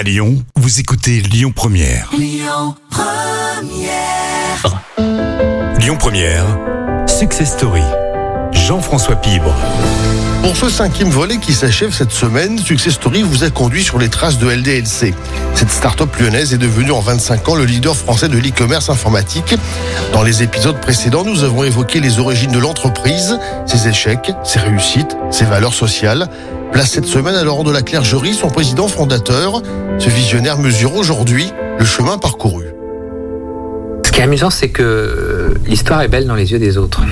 À Lyon, vous écoutez Lyon Première. Lyon Première, Success Story. Jean-François Pibre. Pour ce cinquième volet qui s'achève cette semaine, Success Story vous a conduit sur les traces de LDLC. Cette start-up lyonnaise est devenue en 25 ans le leader français de l'e-commerce informatique. Dans les épisodes précédents, nous avons évoqué les origines de l'entreprise, ses échecs, ses réussites, ses valeurs sociales. Place cette semaine à Laurent de la Clergerie, son président fondateur. Ce visionnaire mesure aujourd'hui le chemin parcouru. Ce qui est amusant, c'est que l'histoire est belle dans les yeux des autres.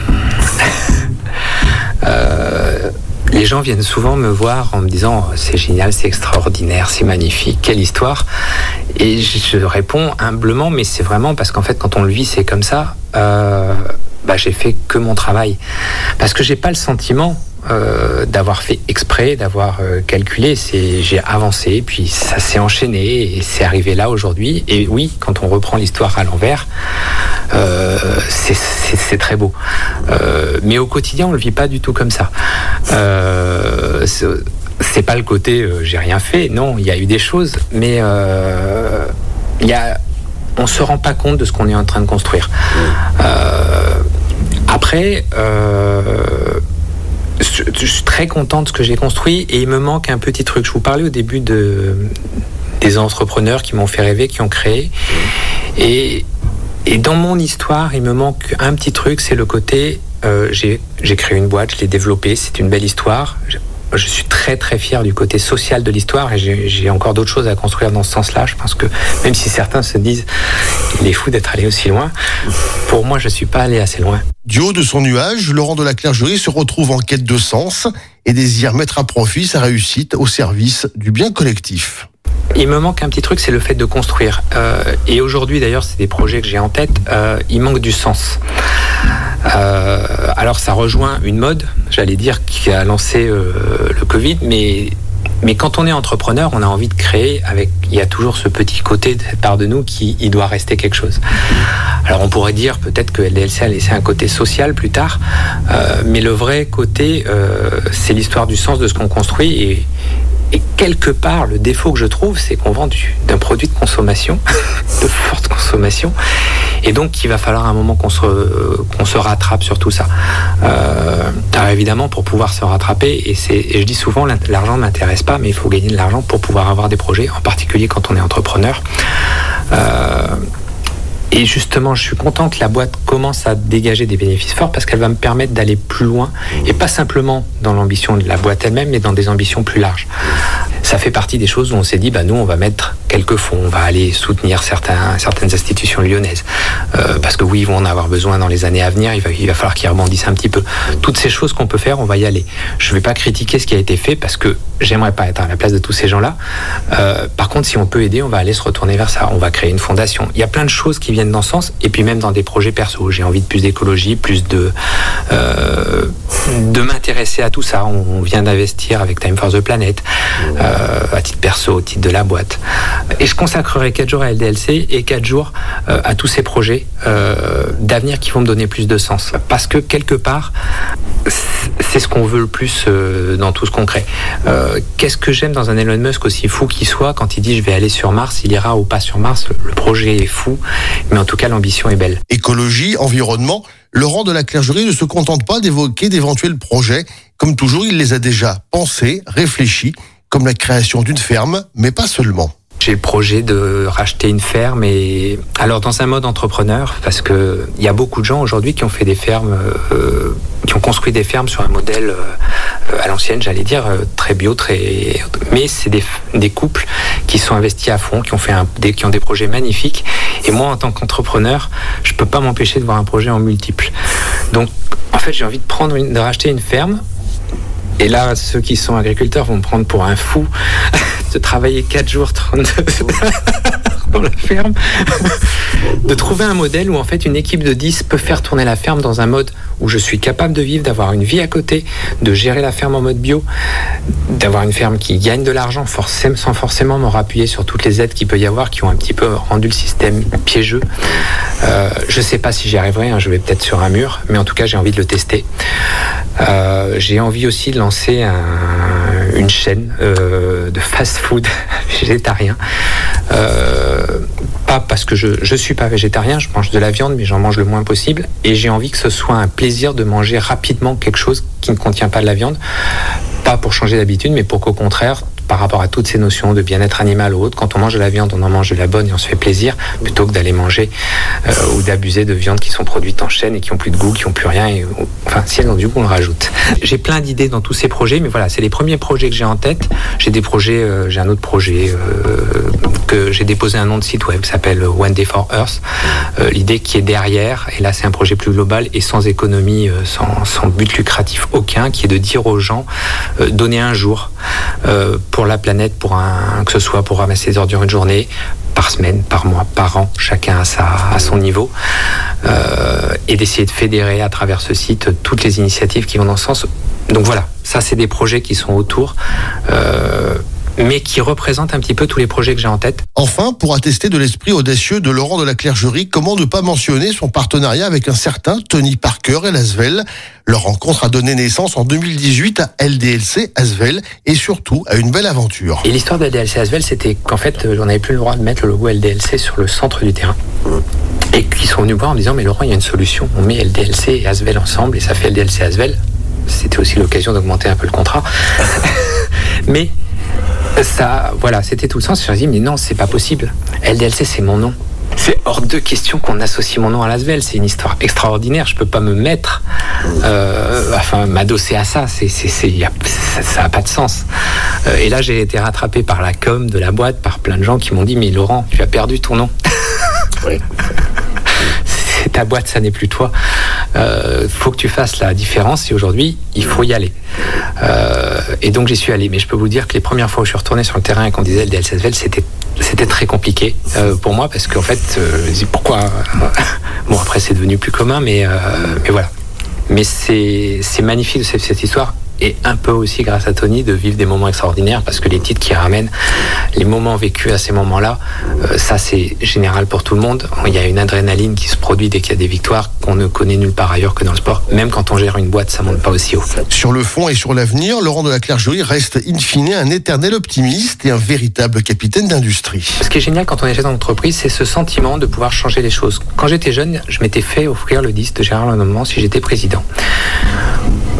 Euh, les gens viennent souvent me voir en me disant c'est génial, c'est extraordinaire, c'est magnifique, quelle histoire. Et je réponds humblement, mais c'est vraiment parce qu'en fait, quand on le vit, c'est comme ça. Euh, bah, j'ai fait que mon travail. Parce que j'ai pas le sentiment euh, d'avoir fait exprès, d'avoir euh, calculé. C'est, j'ai avancé, puis ça s'est enchaîné et c'est arrivé là aujourd'hui. Et oui, quand on reprend l'histoire à l'envers, euh, c'est, très beau. Mais au quotidien, on le vit pas du tout comme ça. C'est, pas le côté j'ai rien fait. Non, il y a eu des choses, mais il y a, on se rend pas compte de ce qu'on est en train de construire. Euh, après. Euh, je, suis très content de ce que j'ai construit et il me manque un petit truc. Je vous parlais au début de, des entrepreneurs qui m'ont fait rêver, qui ont créé. Et, dans mon histoire, il me manque un petit truc, c'est le côté, euh, j'ai j'ai créé une boîte, je l'ai développée, c'est une belle histoire. Je, suis très très fier du côté social de l'histoire et j'ai encore d'autres choses à construire dans ce sens-là. Je pense que même si certains se disent il est fou d'être allé aussi loin, pour moi je suis pas allé assez loin. Du haut de son nuage, Laurent de la Clergerie se retrouve en quête de sens et désire mettre à profit sa réussite au service du bien collectif. Il me manque un petit truc, c'est le fait de construire. Euh, et aujourd'hui, d'ailleurs, c'est des projets que j'ai en tête. euh, il manque du sens. Euh, alors, ça rejoint une mode, j'allais dire, qui a lancé euh, le Covid, mais mais quand on est entrepreneur, on a envie de créer avec. Il y a toujours ce petit côté de part de nous qui doit rester quelque chose. Alors on pourrait dire peut-être que LDLC a laissé un côté social plus tard, euh, mais le vrai côté, c'est l'histoire du sens de ce qu'on construit et, et quelque part, le défaut que je trouve, c'est qu'on vend du- d'un produit de consommation, de forte consommation, et donc il va falloir un moment qu'on se, rattrape sur tout ça. Euh, alors évidemment, pour pouvoir se rattraper, et, je dis souvent, l'argent ne m'intéresse pas, mais il faut gagner de l'argent pour pouvoir avoir des projets, en particulier quand on est entrepreneur. Euh, et justement, je suis content que la boîte commence à dégager des bénéfices forts parce qu'elle va me permettre d'aller plus loin et pas simplement dans l'ambition de la boîte elle-même, mais dans des ambitions plus larges. Ça fait partie des choses où on s'est dit, bah nous, on va mettre quelques fonds, on va aller soutenir certaines institutions lyonnaises Euh, parce que oui, ils vont en avoir besoin dans les années à venir. Il va, falloir qu'ils rebondissent un petit peu. Toutes ces choses qu'on peut faire, on va y aller. Je ne vais pas critiquer ce qui a été fait parce que j'aimerais pas être à la place de tous ces gens-là. Euh, par contre, si on peut aider, on va aller se retourner vers ça. On va créer une fondation. Il y a plein de choses qui viennent dans ce sens, et puis même dans des projets perso. J'ai envie de plus d'écologie, plus de euh, de m'intéresser à tout ça. On vient d'investir avec Time for the Planet, à titre perso, au titre de la boîte. Et je consacrerai 4 jours à LDLC et 4 jours euh, à tous ces projets euh, d'avenir qui vont me donner plus de sens. Parce que quelque part, c'est ce qu'on veut le plus euh, dans tout ce qu'on crée. Euh, Qu'est-ce que j'aime dans un Elon Musk aussi fou qu'il soit quand il dit je vais aller sur Mars, il ira ou pas sur Mars. Le projet est fou, mais en tout cas l'ambition est belle. Écologie, environnement, Laurent de la Clergerie ne se contente pas d'évoquer d'éventuels projets. Comme toujours, il les a déjà pensés, réfléchis, comme la création d'une ferme, mais pas seulement. J'ai le projet de racheter une ferme et alors dans un mode entrepreneur parce que il y a beaucoup de gens aujourd'hui qui ont fait des fermes, euh, qui ont construit des fermes sur un modèle euh, à l'ancienne, j'allais dire euh, très bio, très. Mais c'est des, couples qui sont investis à fond, qui ont fait un, des, qui ont des projets magnifiques. Et moi, en tant qu'entrepreneur, je peux pas m'empêcher de voir un projet en multiple. Donc, en fait, j'ai envie de prendre, une, de racheter une ferme. Et là, ceux qui sont agriculteurs vont me prendre pour un fou de travailler 4 jours 32 dans la ferme, de trouver un modèle où en fait une équipe de 10 peut faire tourner la ferme dans un mode où je suis capable de vivre, d'avoir une vie à côté, de gérer la ferme en mode bio, d'avoir une ferme qui gagne de l'argent forcément, sans forcément me rappuyer sur toutes les aides qu'il peut y avoir qui ont un petit peu rendu le système piégeux. Euh, je sais pas si j'y arriverai, hein, je vais peut-être sur un mur, mais en tout cas j'ai envie de le tester. Euh, j'ai envie aussi de lancer un, une chaîne de fast-food végétarien. pas parce que je ne suis pas végétarien, je mange de la viande, mais j'en mange le moins possible. Et j'ai envie que ce soit un plaisir de manger rapidement quelque chose qui ne contient pas de la viande. Pas pour changer d'habitude, mais pour qu'au contraire, par rapport à toutes ces notions de bien-être animal ou autre. Quand on mange de la viande, on en mange de la bonne et on se fait plaisir, plutôt que d'aller manger euh, ou d'abuser de viande qui sont produites en chaîne et qui ont plus de goût, qui ont plus rien. Et, enfin, si elles ont du goût, on le rajoute. J'ai plein d'idées dans tous ces projets, mais voilà, c'est les premiers projets que j'ai en tête. J'ai des projets, euh, j'ai un autre projet euh, que j'ai déposé un nom de site web s'appelle One Day for Earth. L'idée qui est derrière, et là c'est un projet plus global et sans économie, sans, sans, but lucratif aucun, qui est de dire aux gens, donner un jour pour pour la planète, pour un, que ce soit pour ramasser des ordures une journée, par semaine, par mois, par an, chacun à, sa, à son niveau, euh, et d'essayer de fédérer à travers ce site toutes les initiatives qui vont dans ce sens. Donc voilà, ça c'est des projets qui sont autour. Euh, mais qui représente un petit peu tous les projets que j'ai en tête. Enfin, pour attester de l'esprit audacieux de Laurent de la Clergerie, comment ne pas mentionner son partenariat avec un certain Tony Parker et l'Asvel? Leur rencontre a donné naissance en 2018 à LDLC Asvel et surtout à une belle aventure. Et l'histoire de LDLC Asvel, c'était qu'en fait, on n'avait plus le droit de mettre le logo LDLC sur le centre du terrain. Et qu'ils sont venus voir en disant, mais Laurent, il y a une solution. On met LDLC et Asvel ensemble et ça fait LDLC Asvel. C'était aussi l'occasion d'augmenter un peu le contrat. mais ça, voilà, c'était tout le sens. Je me dit, mais non, c'est pas possible. LDLC, c'est mon nom. C'est hors de question qu'on associe mon nom à Lasvel. C'est une histoire extraordinaire. Je peux pas me mettre, euh, enfin, m'adosser à ça. C'est, c'est, ça n'a pas de sens. Euh, et là, j'ai été rattrapé par la com de la boîte, par plein de gens qui m'ont dit, mais Laurent, tu as perdu ton nom. Oui. c'est ta boîte, ça n'est plus toi. Euh, faut que tu fasses la différence et aujourd'hui, il faut y aller. Euh, et donc j'y suis allé. Mais je peux vous dire que les premières fois où je suis retourné sur le terrain et qu'on disait le DLCSVL, c'était c'était très compliqué euh, pour moi parce qu'en fait, euh, pourquoi Bon après c'est devenu plus commun, mais mais voilà. Mais c'est magnifique de cette histoire et un peu aussi grâce à Tony de vivre des moments extraordinaires parce que les titres qui ramènent les moments vécus à ces moments-là, euh, ça c'est général pour tout le monde. Il y a une adrénaline qui se produit dès qu'il y a des victoires qu'on ne connaît nulle part ailleurs que dans le sport. Même quand on gère une boîte, ça monte pas aussi haut. Sur le fond et sur l'avenir, Laurent de la Clergerie reste in fine un éternel optimiste et un véritable capitaine d'industrie. Ce qui est génial quand on est chef d'entreprise, c'est ce sentiment de pouvoir changer les choses. Quand j'étais jeune, je m'étais fait offrir le disque de Gérard Lenormand si j'étais président.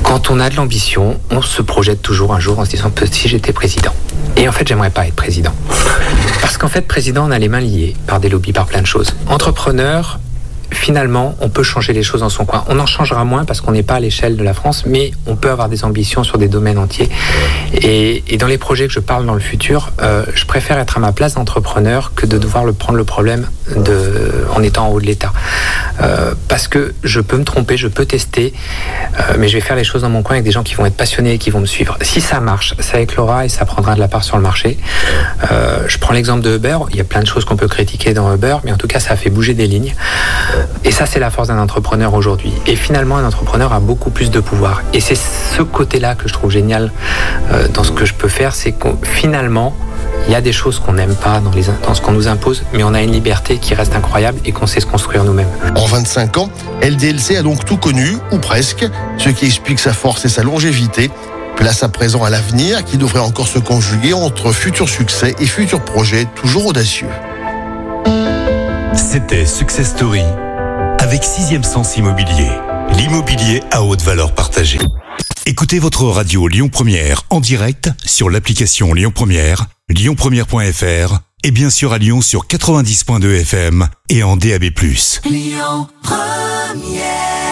Quand on a de l'ambition, on se projette toujours un jour en se disant si j'étais président. Et en fait, j'aimerais pas être président. Parce qu'en fait, président, on a les mains liées par des lobbies, par plein de choses. Entrepreneur, finalement, on peut changer les choses dans son coin. On en changera moins parce qu'on n'est pas à l'échelle de la France, mais on peut avoir des ambitions sur des domaines entiers. Et, dans les projets que je parle dans le futur, euh, je préfère être à ma place d'entrepreneur que de devoir le prendre le problème de, en étant en haut de l'État. Euh, parce que je peux me tromper, je peux tester, euh, mais je vais faire les choses dans mon coin avec des gens qui vont être passionnés et qui vont me suivre. Si ça marche, ça éclora et ça prendra de la part sur le marché. je prends l'exemple de Uber. Il y a plein de choses qu'on peut critiquer dans Uber, mais en tout cas, ça a fait bouger des lignes. Et ça, c'est la force d'un entrepreneur aujourd'hui. Et finalement, un entrepreneur a beaucoup plus de pouvoir. Et c'est ce côté-là que je trouve génial euh, dans ce que je peux faire, c'est que finalement, il y a des choses qu'on n'aime pas dans, les, dans ce qu'on nous impose, mais on a une liberté qui reste incroyable et qu'on sait se construire nous-mêmes. En 25 ans, LDLC a donc tout connu, ou presque, ce qui explique sa force et sa longévité. Place à présent à l'avenir qui devrait encore se conjuguer entre futurs succès et futurs projets toujours audacieux. C'était Success Story avec Sixième Sens Immobilier, l'immobilier à haute valeur partagée. Écoutez votre radio Lyon Première en direct sur l'application Lyon Première, lyonpremière.fr et bien sûr à Lyon sur 90.2 FM et en DAB+. Lyon Première